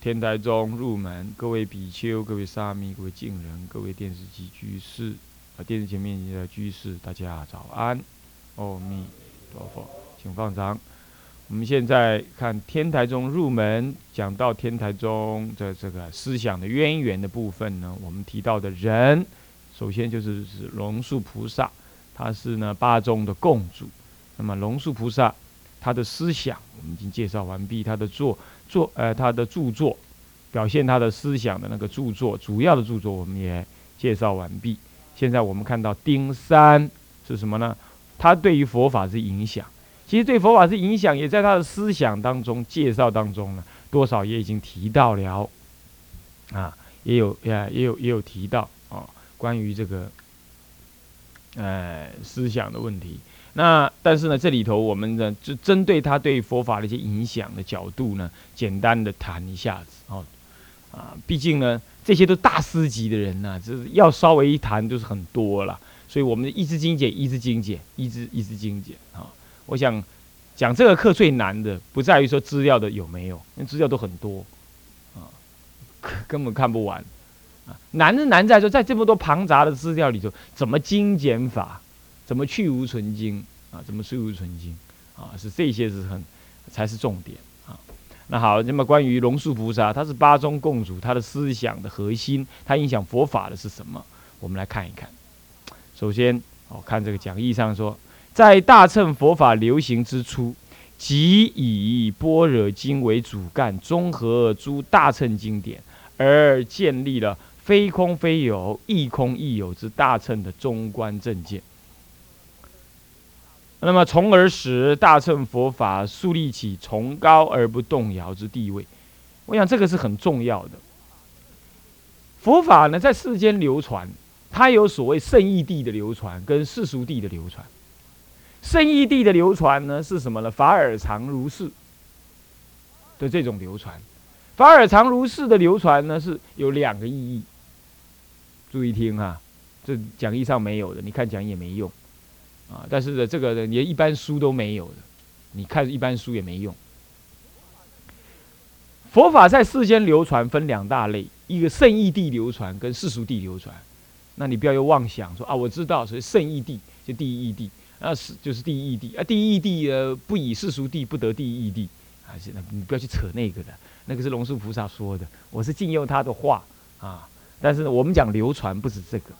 天台中入门，各位比丘、各位沙弥、各位敬人、各位电视机居士啊，电视前面的居士，大家早安，阿弥陀佛，请放掌。我们现在看天台中入门，讲到天台中的这个思想的渊源的部分呢，我们提到的人，首先就是是龙树菩萨，他是呢八宗的共主。那么龙树菩萨他的思想，我们已经介绍完毕，他的作。作呃，他的著作表现他的思想的那个著作，主要的著作我们也介绍完毕。现在我们看到丁三是什么呢？他对于佛法是影响，其实对佛法是影响，也在他的思想当中介绍当中呢，多少也已经提到了啊，也有呀，也有也有提到啊，关于这个呃思想的问题。那但是呢，这里头我们呢就针对他对佛法的一些影响的角度呢，简单的谈一下子哦，啊，毕竟呢这些都大师级的人呐，就是要稍微一谈就是很多了，所以我们一直精简，一直精简，一直一直精简啊。我想讲这个课最难的，不在于说资料的有没有，因为资料都很多啊，根本看不完啊。难是难在说，在这么多庞杂的资料里头，怎么精简法？怎么去无存精啊？怎么去无存精啊？是这些是很才是重点啊。那好，那么关于龙树菩萨，他是八宗共主，他的思想的核心，他影响佛法的是什么？我们来看一看。首先，哦，看这个讲义上说，在大乘佛法流行之初，即以般若经为主干，综合诸大乘经典，而建立了非空非有、亦空亦有之大乘的中观正见。那么，从而使大乘佛法树立起崇高而不动摇之地位。我想这个是很重要的。佛法呢，在世间流传，它有所谓圣义地的流传跟世俗地的流传。圣义地的流传呢，是什么呢？法尔常如是的这种流传。法尔常如是的流传呢，是有两个意义。注意听啊，这讲义上没有的，你看讲义也没用。啊，但是呢，这个连一般书都没有的，你看一般书也没用。佛法在世间流传分两大类，一个圣义地流传跟世俗地流传。那你不要有妄想说啊，我知道，所以圣义地就第一义地，那是就是第一义地啊，第一义地呃不以世俗地不得第一义地，啊，现在你不要去扯那个的，那个是龙树菩萨说的，我是借用他的话啊。但是呢，我们讲流传不止这个。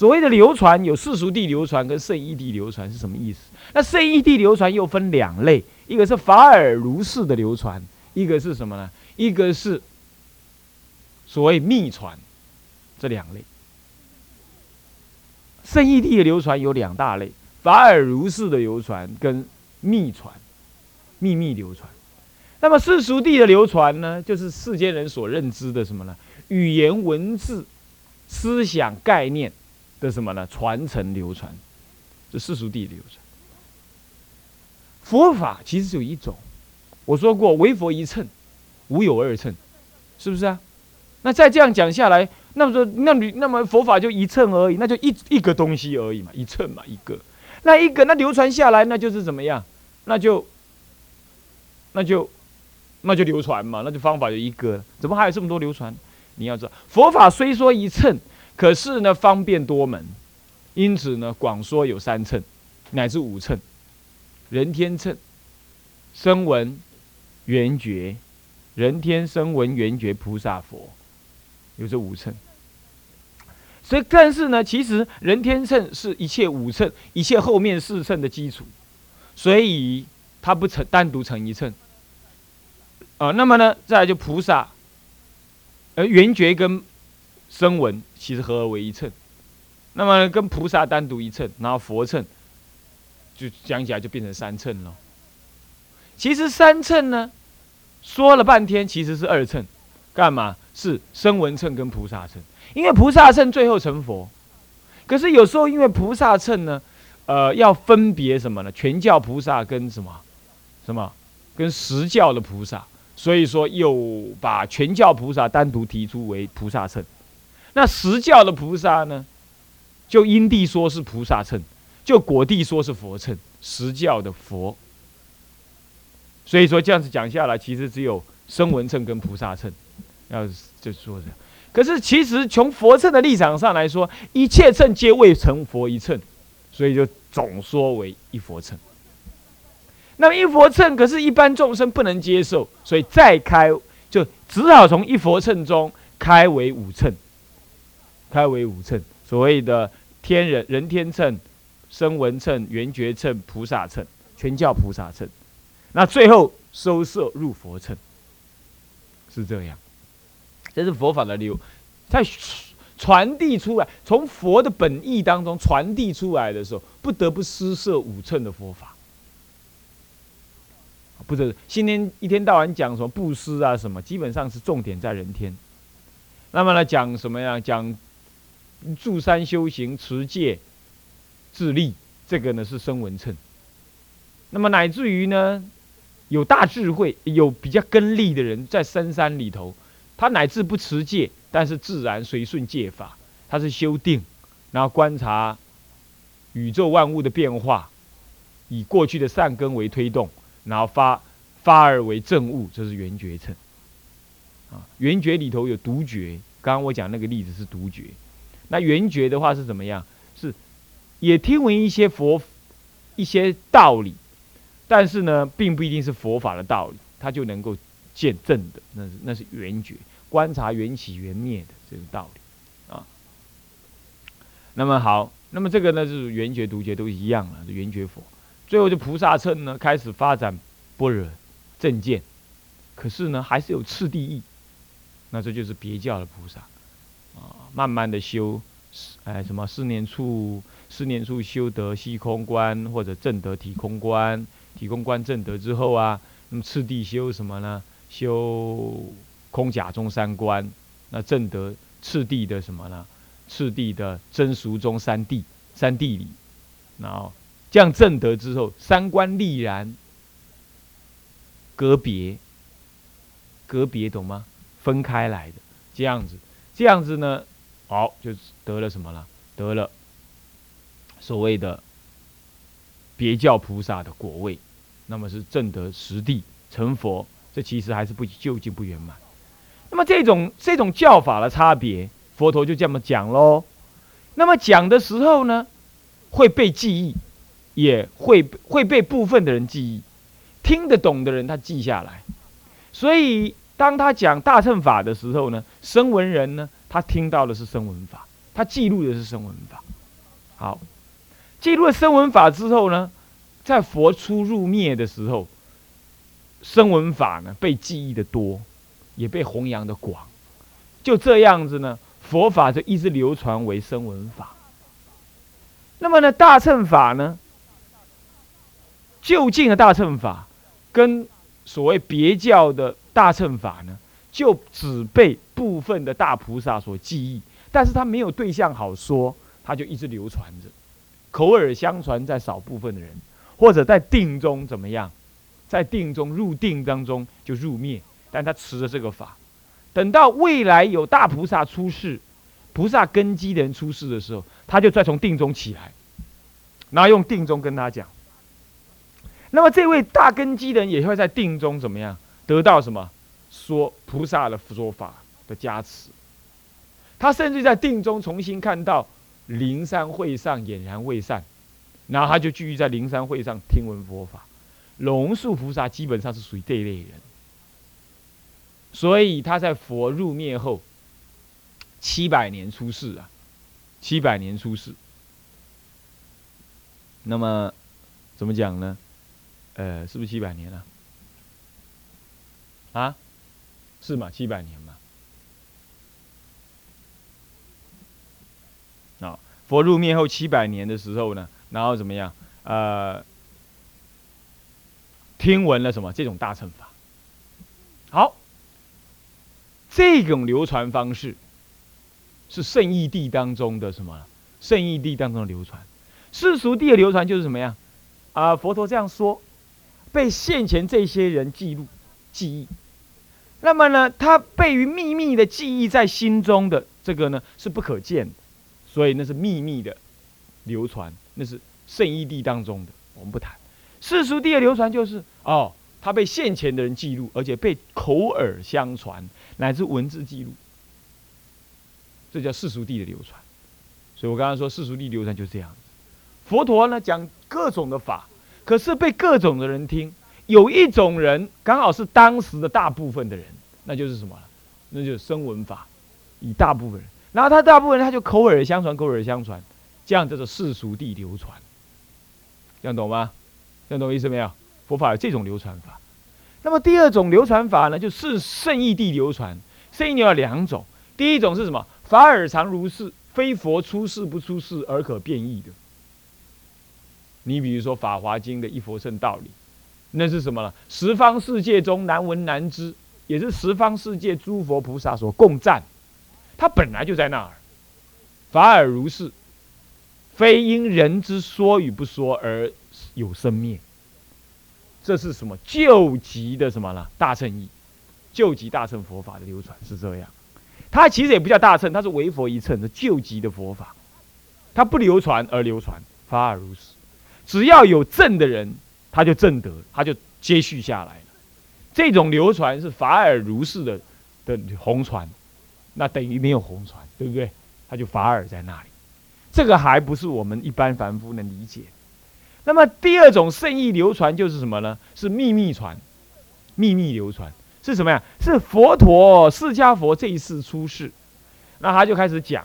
所谓的流传有世俗地流传跟圣义地流传是什么意思？那圣义地流传又分两类，一个是法尔如是的流传，一个是什么呢？一个是所谓秘传，这两类。圣义地的流传有两大类：法尔如是的流传跟秘传，秘密流传。那么世俗地的流传呢，就是世间人所认知的什么呢？语言文字、思想概念。的什么呢？传承流传，这世俗地流传。佛法其实只有一种，我说过，唯佛一乘，无有二乘，是不是啊？那再这样讲下来，那么说，那你那么佛法就一乘而已，那就一一个东西而已嘛，一乘嘛，一个。那一个那流传下来，那就是怎么样？那就那就那就流传嘛，那就方法就一个，怎么还有这么多流传？你要知道，佛法虽说一乘。可是呢，方便多门，因此呢，广说有三乘，乃至五乘，人天乘、声闻、缘觉、人天声闻缘觉菩萨佛，有这五乘。所以，但是呢，其实人天乘是一切五乘、一切后面四乘的基础，所以它不成单独成一乘。啊，那么呢，再来就菩萨，而缘觉跟。声闻其实合而为一乘，那么跟菩萨单独一乘，然后佛乘，就讲起来就变成三乘了。其实三乘呢，说了半天其实是二乘，干嘛？是声闻乘跟菩萨乘，因为菩萨乘最后成佛。可是有时候因为菩萨乘呢，呃，要分别什么呢？全教菩萨跟什么，什么，跟实教的菩萨，所以说又把全教菩萨单独提出为菩萨乘。那实教的菩萨呢，就因地说是菩萨称，就果地说是佛称。实教的佛，所以说这样子讲下来，其实只有声闻称跟菩萨称，要就说这样。可是其实从佛称的立场上来说，一切称皆未成佛一称，所以就总说为一佛称。那么一佛称，可是一般众生不能接受，所以再开就只好从一佛称中开为五称，开为五乘，所谓的天人人天乘、声闻乘、缘觉乘、菩萨乘，全叫菩萨乘。那最后收摄入佛乘，是这样。这是佛法的流，在传递出来，从佛的本意当中传递出来的时候，不得不施设五乘的佛法。不是，今天一天到晚讲什么布施啊什么，基本上是重点在人天。那么呢，讲什么呀？讲住山修行、持戒、自立，这个呢是声闻乘。那么乃至于呢，有大智慧、有比较根利的人，在深山里头。他乃至不持戒，但是自然随顺戒法。他是修定，然后观察宇宙万物的变化，以过去的善根为推动，然后发发而为正悟，这是圆觉乘。啊，圆觉里头有独觉，刚刚我讲那个例子是独觉。那圆觉的话是怎么样？是也听闻一些佛一些道理，但是呢，并不一定是佛法的道理，他就能够见证的，那是那是圆觉。观察缘起缘灭的这个道理啊，那么好，那么这个呢就是缘觉独觉都一样了，圆觉佛。最后就菩萨乘呢开始发展般若正见，可是呢还是有次第意，那这就是别教的菩萨啊，慢慢的修，哎什么四年处四年处修得虚空观或者正得体空观，体空观正得之后啊，那么次第修什么呢？修。空假中三观，那正得次第的什么呢？次第的真俗中三谛，三谛里，然后这样正得之后，三观立然，隔别，隔别懂吗？分开来的，这样子，这样子呢，好，就得了什么了？得了所谓的别教菩萨的果位，那么是正得实地成佛，这其实还是不究竟不圆满。那么这种这种教法的差别，佛陀就这么讲喽。那么讲的时候呢，会被记忆，也会会被部分的人记忆，听得懂的人他记下来。所以当他讲大乘法的时候呢，声闻人呢，他听到的是声闻法，他记录的是声闻法。好，记录了声闻法之后呢，在佛出入灭的时候，声闻法呢被记忆的多。也被弘扬的广，就这样子呢，佛法就一直流传为声闻法。那么呢，大乘法呢，就近的大乘法，跟所谓别教的大乘法呢，就只被部分的大菩萨所记忆，但是他没有对象好说，他就一直流传着，口耳相传在少部分的人，或者在定中怎么样，在定中入定当中就入灭。但他持着这个法，等到未来有大菩萨出世，菩萨根基的人出世的时候，他就再从定中起来，然后用定中跟他讲。那么这位大根基的人也会在定中怎么样得到什么说菩萨的说法的加持？他甚至在定中重新看到灵山会上俨然未散，然后他就继续在灵山会上听闻佛法。龙树菩萨基本上是属于这一类人。所以他在佛入灭后七百年出世啊，七百年出世。那么怎么讲呢？呃，是不是七百年啊？啊，是嘛？七百年嘛。啊，佛入灭后七百年的时候呢，然后怎么样？呃，听闻了什么？这种大乘法。好，这种流传方式是圣义地当中的什么？圣义地当中的流传，世俗地的流传就是什么呀？啊，佛陀这样说，被现前这些人记录记忆。那么呢，它被于秘密的记忆在心中的这个呢是不可见的，所以那是秘密的流传，那是圣义地当中的，我们不谈。世俗地的流传就是哦。他被现前的人记录，而且被口耳相传，乃至文字记录，这叫世俗地的流传。所以我刚刚说世俗地流传就是这样子。佛陀呢讲各种的法，可是被各种的人听。有一种人刚好是当时的大部分的人，那就是什么？那就是声闻法，以大部分人。然后他大部分人他就口耳相传，口耳相传，这样叫做世俗地流传。这样懂吗？这样懂意思没有？佛法有这种流传法，那么第二种流传法呢，就是圣意地流传。圣意有两种，第一种是什么？法尔常如是，非佛出世不出世而可变异的。你比如说《法华经》的一佛圣道理，那是什么呢？十方世界中难闻难知，也是十方世界诸佛菩萨所共赞。它本来就在那儿，法尔如是，非因人之说与不说而有生灭。这是什么救急的什么呢？大乘义，救急大乘佛法的流传是这样。它其实也不叫大乘，它是唯佛一乘的救急的佛法。它不流传而流传，法尔如是。只要有正的人，他就正德，他就接续下来了。这种流传是法尔如是的的红传，那等于没有红传，对不对？他就法尔在那里。这个还不是我们一般凡夫能理解。那么第二种圣意流传就是什么呢？是秘密传，秘密流传是什么呀？是佛陀释迦佛这一次出世，那他就开始讲，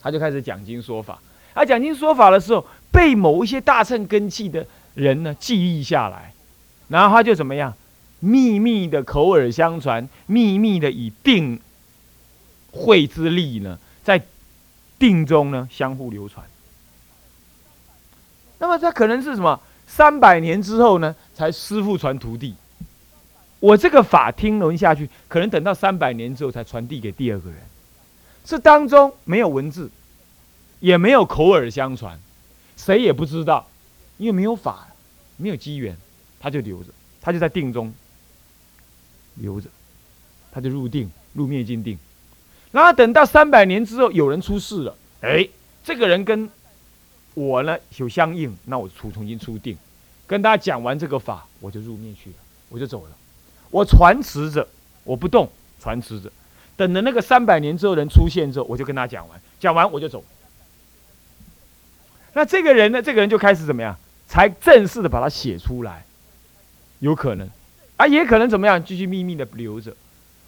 他就开始讲经说法。他讲经说法的时候，被某一些大乘根器的人呢记忆下来，然后他就怎么样？秘密的口耳相传，秘密的以定会之力呢，在定中呢相互流传。那么他可能是什么？三百年之后呢，才师傅传徒弟。我这个法听闻下去，可能等到三百年之后才传递给第二个人。这当中没有文字，也没有口耳相传，谁也不知道，因为没有法，没有机缘，他就留着，他就在定中留着，他就入定，入灭尽定。然后等到三百年之后，有人出世了，哎，这个人跟。我呢有相应，那我出重新出定，跟大家讲完这个法，我就入灭去了，我就走了。我传持着，我不动，传持着，等着那个三百年之后人出现之后，我就跟他讲完，讲完我就走。那这个人呢，这个人就开始怎么样？才正式的把它写出来，有可能，啊，也可能怎么样？继续秘密的留着，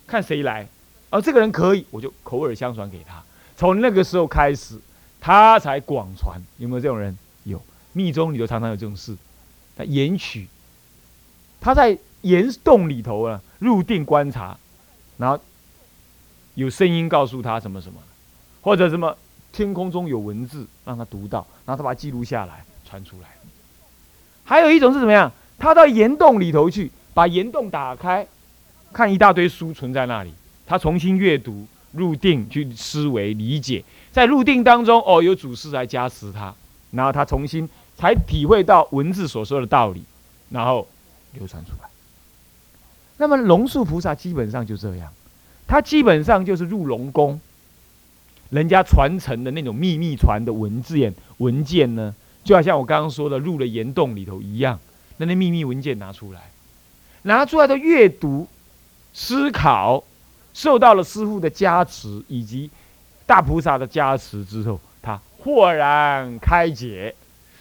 看谁来，而这个人可以，我就口耳相传给他。从那个时候开始。他才广传，有没有这种人？有，密宗里头常常有这种事。他言取，他在岩洞里头啊，入定观察，然后有声音告诉他什么什么，或者什么天空中有文字让他读到，然后他把它记录下来传出来。还有一种是怎么样？他到岩洞里头去，把岩洞打开，看一大堆书存在那里，他重新阅读。入定去思维理解，在入定当中，哦，有祖师来加持他，然后他重新才体会到文字所说的道理，然后流传出来。那么龙树菩萨基本上就这样，他基本上就是入龙宫，人家传承的那种秘密传的文字文件呢，就好像我刚刚说的入了岩洞里头一样，那那秘密文件拿出来，拿出来的阅读思考。受到了师傅的加持以及大菩萨的加持之后，他豁然开解，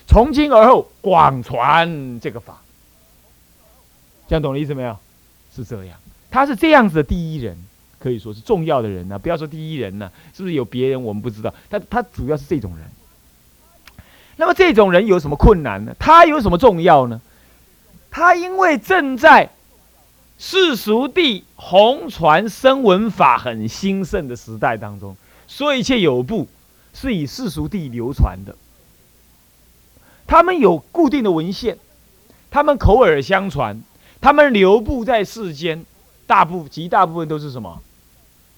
从今而后广传这个法。这样懂了意思没有？是这样，他是这样子的第一人，可以说是重要的人呢。不要说第一人呢，是不是有别人我们不知道？他他主要是这种人。那么这种人有什么困难呢？他有什么重要呢？他因为正在。世俗地红传声闻法很兴盛的时代当中，说一切有部是以世俗地流传的。他们有固定的文献，他们口耳相传，他们流布在世间，大部极大部分都是什么？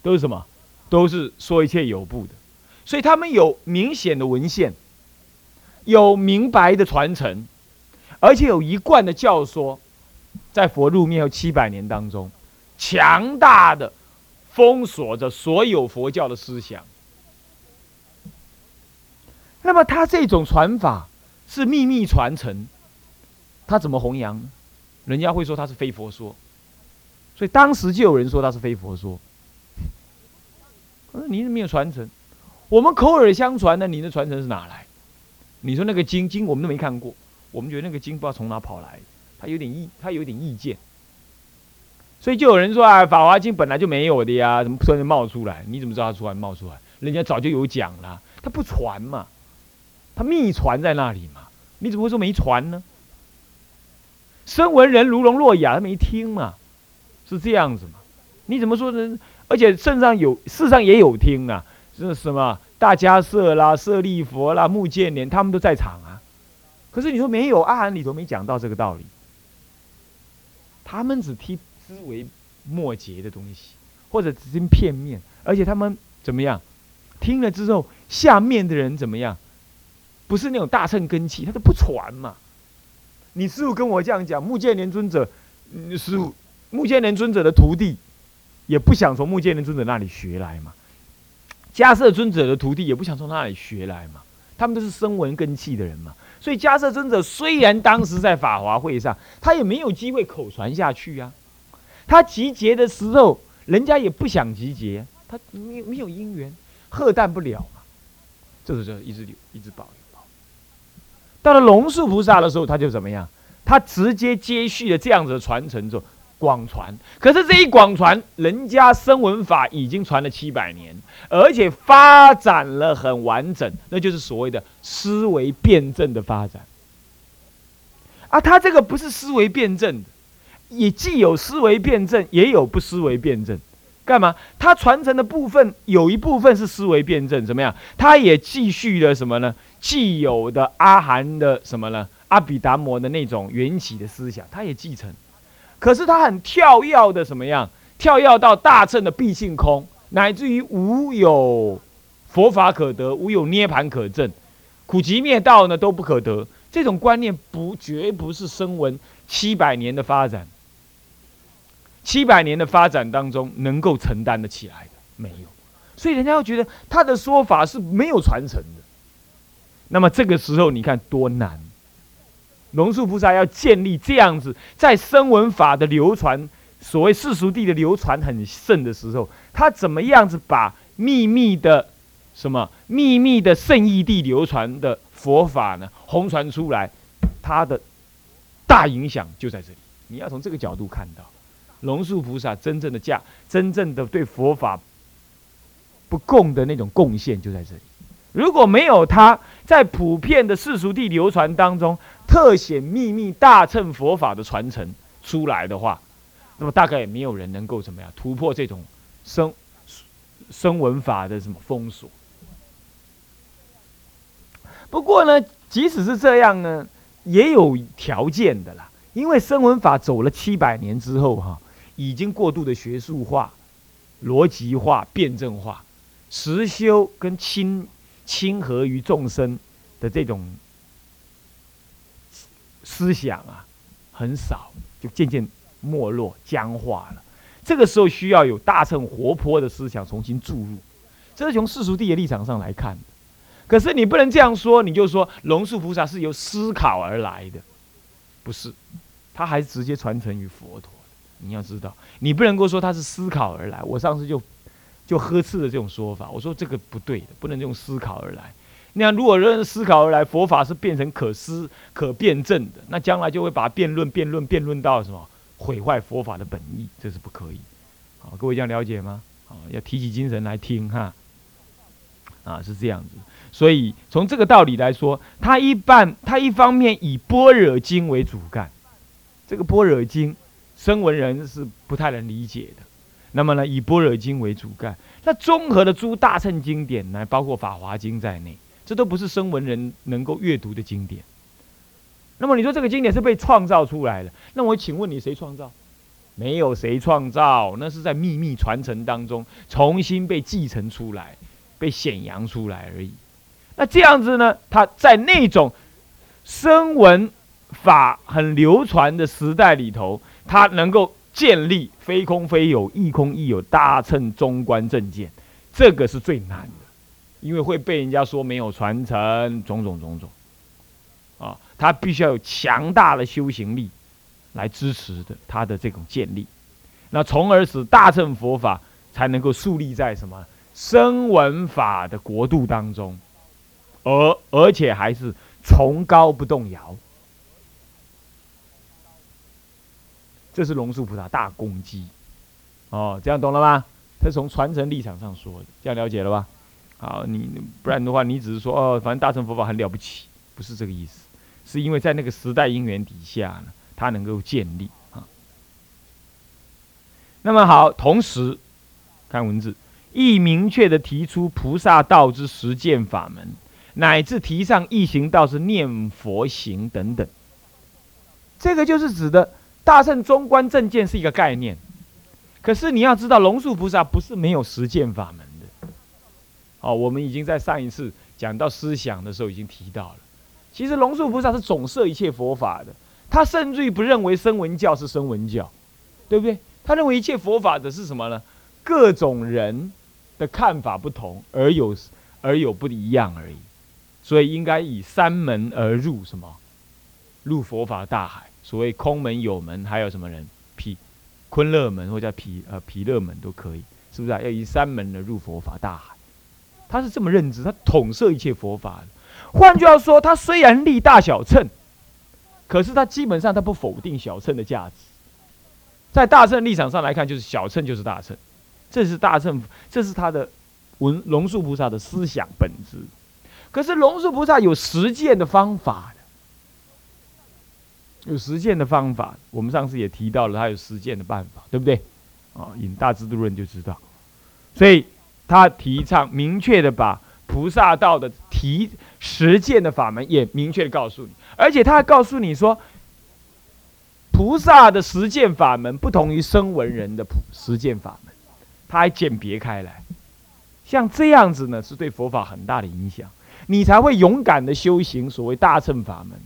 都是什么？都是说一切有部的，所以他们有明显的文献，有明白的传承，而且有一贯的教说，在佛入灭后七百年当中，强大的封锁着所有佛教的思想。那么他这种传法是秘密传承，他怎么弘扬？人家会说他是非佛说，所以当时就有人说他是非佛说。你是没有传承，我们口耳相传的，你的传承是哪来？你说那个经经我们都没看过，我们觉得那个经不知道从哪跑来，他有点意，他有点意见，所以就有人说啊，《法华经》本来就没有的呀，怎么突然冒出来？你怎么知道它突然冒出来？人家早就有讲了，他不传嘛，他秘传在那里嘛，你怎么会说没传呢？声闻人如聋若哑，他没听嘛，是这样子嘛？你怎么说呢？而且圣上有，世上也有听啊，是什么大迦舍啦、舍利佛啦、目犍连，他们都在场啊。可是你说没有，阿含里头没讲到这个道理。他们只听思维末节的东西，或者只听片面，而且他们怎么样？听了之后，下面的人怎么样？不是那种大乘根器，他都不传嘛。你师傅跟我这样讲，目犍连尊者，师傅目犍连尊者的徒弟。也不想从目犍连尊者那里学来嘛，迦摄尊者的徒弟也不想从那里学来嘛，他们都是声闻根器的人嘛，所以迦摄尊者虽然当时在法华会上，他也没有机会口传下去呀。他集结的时候，人家也不想集结，他没有没有因缘，贺诞不了嘛，这是就一直留，一直保留。到了龙树菩萨的时候，他就怎么样？他直接接续了这样子的传承之后。广传，可是这一广传，人家声闻法已经传了七百年，而且发展了很完整，那就是所谓的思维辩证的发展。啊，他这个不是思维辩证的，也既有思维辩证，也有不思维辩证。干嘛？他传承的部分有一部分是思维辩证，怎么样？他也继续了什么呢？既有的阿含的什么呢？阿毗达摩的那种缘起的思想，他也继承。可是他很跳跃的，什么样？跳跃到大乘的必性空，乃至于无有佛法可得，无有涅盘可证，苦集灭道呢都不可得。这种观念不绝不是声闻七百年的发展，七百年的发展当中能够承担得起来的没有。所以人家会觉得他的说法是没有传承的。那么这个时候你看多难。龙树菩萨要建立这样子，在声闻法的流传，所谓世俗地的流传很盛的时候，他怎么样子把秘密的什么秘密的圣义地流传的佛法呢，红传出来？他的大影响就在这里。你要从这个角度看到，龙树菩萨真正的价，真正的对佛法不共的那种贡献就在这里。如果没有他在普遍的世俗地流传当中，特显秘密大乘佛法的传承出来的话，那么大概也没有人能够怎么样突破这种声声闻法的什么封锁。不过呢，即使是这样呢，也有条件的啦。因为声闻法走了七百年之后，哈，已经过度的学术化、逻辑化、辩证化，实修跟亲亲和于众生的这种。思想啊，很少，就渐渐没落僵化了。这个时候需要有大乘活泼的思想重新注入，这是从世俗地的立场上来看的。可是你不能这样说，你就说龙树菩萨是由思考而来的，不是，他还直接传承于佛陀。你要知道，你不能够说他是思考而来。我上次就就呵斥的这种说法，我说这个不对的，不能用思考而来。那样，如果人思考而来，佛法是变成可思、可辩证的，那将来就会把辩论、辩论、辩论到什么毁坏佛法的本意，这是不可以。好，各位这样了解吗？啊，要提起精神来听哈。啊，是这样子。所以从这个道理来说，他一半他一方面以般若经为主干，这个般若经，声闻人是不太能理解的。那么呢，以般若经为主干，那综合的诸大乘经典呢，包括法华经在内。这都不是声闻人能够阅读的经典，那么你说这个经典是被创造出来的？那我请问你，谁创造？没有谁创造，那是在秘密传承当中重新被继承出来、被显扬出来而已。那这样子呢？他在那种声闻法很流传的时代里头，他能够建立非空非有、亦空亦有、大乘中观正见，这个是最难的，因为会被人家说没有传承，种种种种。啊，他必须要有强大的修行力。来支持的他的这种建立，那从而使大乘佛法才能够树立在什么声闻法的国度当中，而而且还是崇高不动摇。这是龙树菩萨大功绩哦，这样懂了吗？他从传承立场上说的，这样了解了吧？好，你不然的话，你只是说哦，反正大乘佛法很了不起，不是这个意思，是因为在那个时代因缘底下呢。它能够建立啊，那么好，同时看文字，亦明确的提出菩萨道之实践法门，乃至提倡易行道是念佛行等等。这个就是指的大圣中观正见是一个概念，可是你要知道，龙树菩萨不是没有实践法门的。哦，我们已经在上一次讲到思想的时候已经提到了，其实龙树菩萨是总摄一切佛法的。他甚至于不认为声闻教是声闻教，对不对？他认为一切佛法的是什么呢？各种人的看法不同，而有而有不一样而已。所以应该以三门而入，什么？入佛法大海。所谓空门、有门，还有什么人？毗昆勒门或叫毗呃毗勒门都可以，是不是啊？要以三门而入佛法大海。他是这么认知，他统摄一切佛法。换句话说，他虽然立大小乘。可是他基本上他不否定小乘的价值，在大乘立场上来看，就是小乘就是大乘，这是大乘，这是他的文龙树菩萨的思想本质。可是龙树菩萨有实践的方法，有实践的方法。我们上次也提到了，他有实践的办法，对不对？啊，引大智度论就知道。所以他提倡明确的把菩萨道的提实践的法门也明确告诉你。而且他还告诉你说，菩萨的实践法门不同于声闻人的普实践法门，他还鉴别开来。像这样子呢，是对佛法很大的影响，你才会勇敢的修行所谓大乘法门。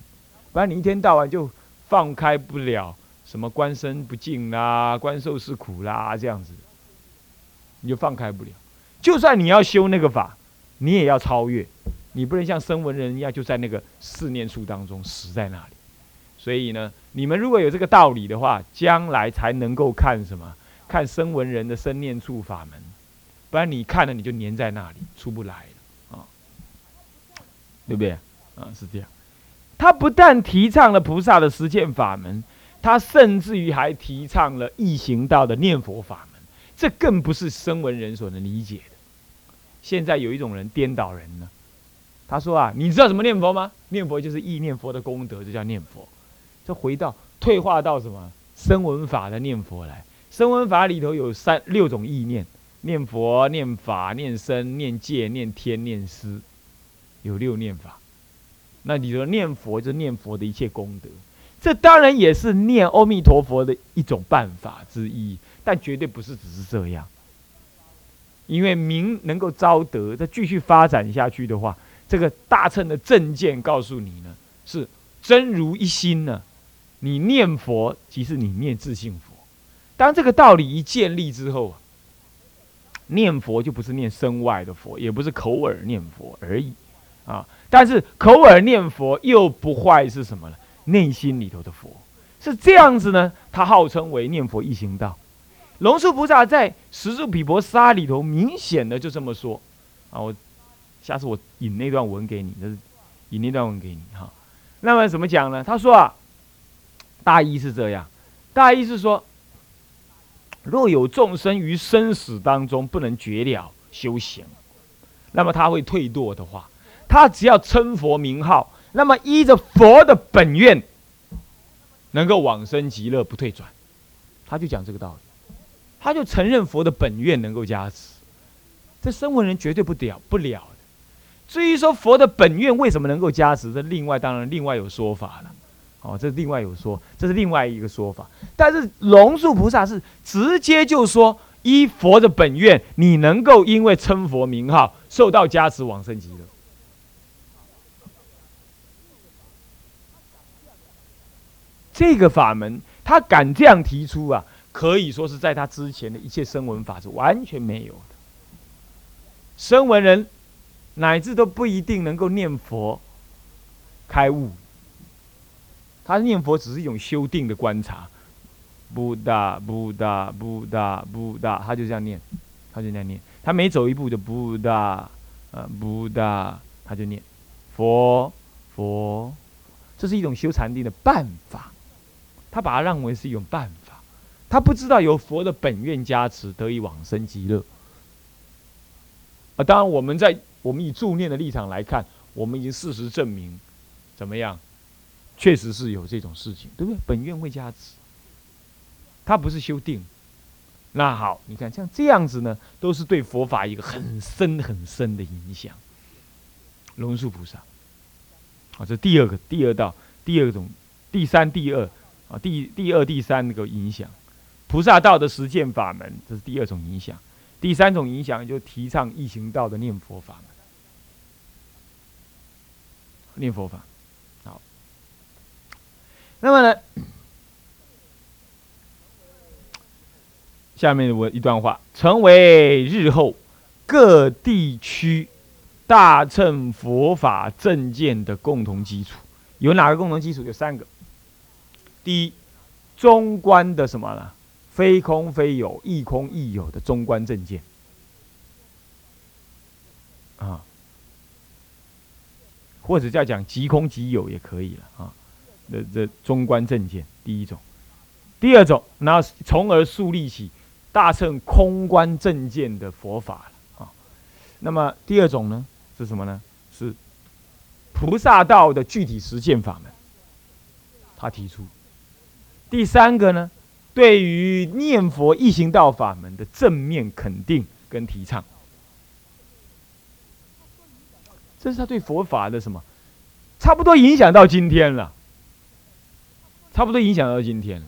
不然你一天到晚就放开不了什么观身不净啦、观受是苦啦这样子，你就放开不了。就算你要修那个法，你也要超越。你不能像声闻人一样，就在那个四念处当中死在那里。所以呢，你们如果有这个道理的话，将来才能够看什么？看声闻人的生念处法门，不然你看了你就粘在那里，出不来了啊，对不对？啊，是这样。他不但提倡了菩萨的实践法门，他甚至于还提倡了易行道的念佛法门，这更不是声闻人所能理解的。现在有一种人颠倒人呢。他说啊，你知道什么念佛吗？念佛就是意念佛的功德，就叫念佛。这回到退化到什么声闻法的念佛来？声闻法里头有三六种意念：念佛、念法、念身、念戒、念天、念思，有六念法。那你说念佛就念佛的一切功德，这当然也是念阿弥陀佛的一种办法之一，但绝对不是只是这样。因为名能够招德，再继续发展下去的话。这个大乘的正见告诉你呢，是真如一心呢。你念佛即是你念自性佛。当这个道理一建立之后，念佛就不是念身外的佛，也不是口耳念佛而已啊。但是口耳念佛又不坏是什么呢？内心里头的佛是这样子呢。他号称为念佛一行道。龙树菩萨在《十住毗婆沙》里头明显的就这么说啊，我。下次我引那段文给你，就是引那段文给你哈。那么怎么讲呢？他说啊，大意是这样，大意是说，若有众生于生死当中不能绝了修行，那么他会退堕的话，他只要称佛名号，那么依着佛的本愿，能够往生极乐不退转，他就讲这个道理，他就承认佛的本愿能够加持，这声闻人绝对不了不了。至于说佛的本愿为什么能够加持，这另外当然另外有说法了，哦，这另外有说，这是另外一个说法。但是龙树菩萨是直接就说，依佛的本愿，你能够因为称佛名号，受到加持往生极乐。这个法门，他敢这样提出啊，可以说是在他之前的一切声闻法是完全没有的。声闻人乃至都不一定能够念佛开悟。他念佛只是一种修定的观察，不达不达不达不达，他就这样念，他就这样念，他每走一步就不达，呃不达，他就念佛佛，这是一种修禅定的办法，他把它认为是一种办法，他不知道有佛的本愿加持得以往生极乐。啊，当然我们在我们以助念的立场来看，我们已经事实证明，怎么样？确实是有这种事情，对不对？本愿会加持，他不是修定。那好，你看像这样子呢，都是对佛法一个很深很深的影响。龙树菩萨，啊，这第二个第二道第二种第三第二第第二第三个影响，菩萨道的实践法门，这是第二种影响。第三种影响就提倡易行道的念佛法门，念佛法好。那么呢？下面我一段话，成为日后各地区大乘佛法正见的共同基础。有哪个共同基础？有三个。第一，中观的什么呢？非空非有，亦空亦有的中观正见。啊，或者叫讲即空即有也可以了啊。这这中观正见，第一种，第二种，那从而树立起大乘空观正见的佛法啊。那么第二种呢，是什么呢？是菩萨道的具体实践法门。他提出第三个呢，对于念佛一行道法门的正面肯定跟提倡，这是他对佛法的什么？差不多影响到今天了。差不多影响到今天了。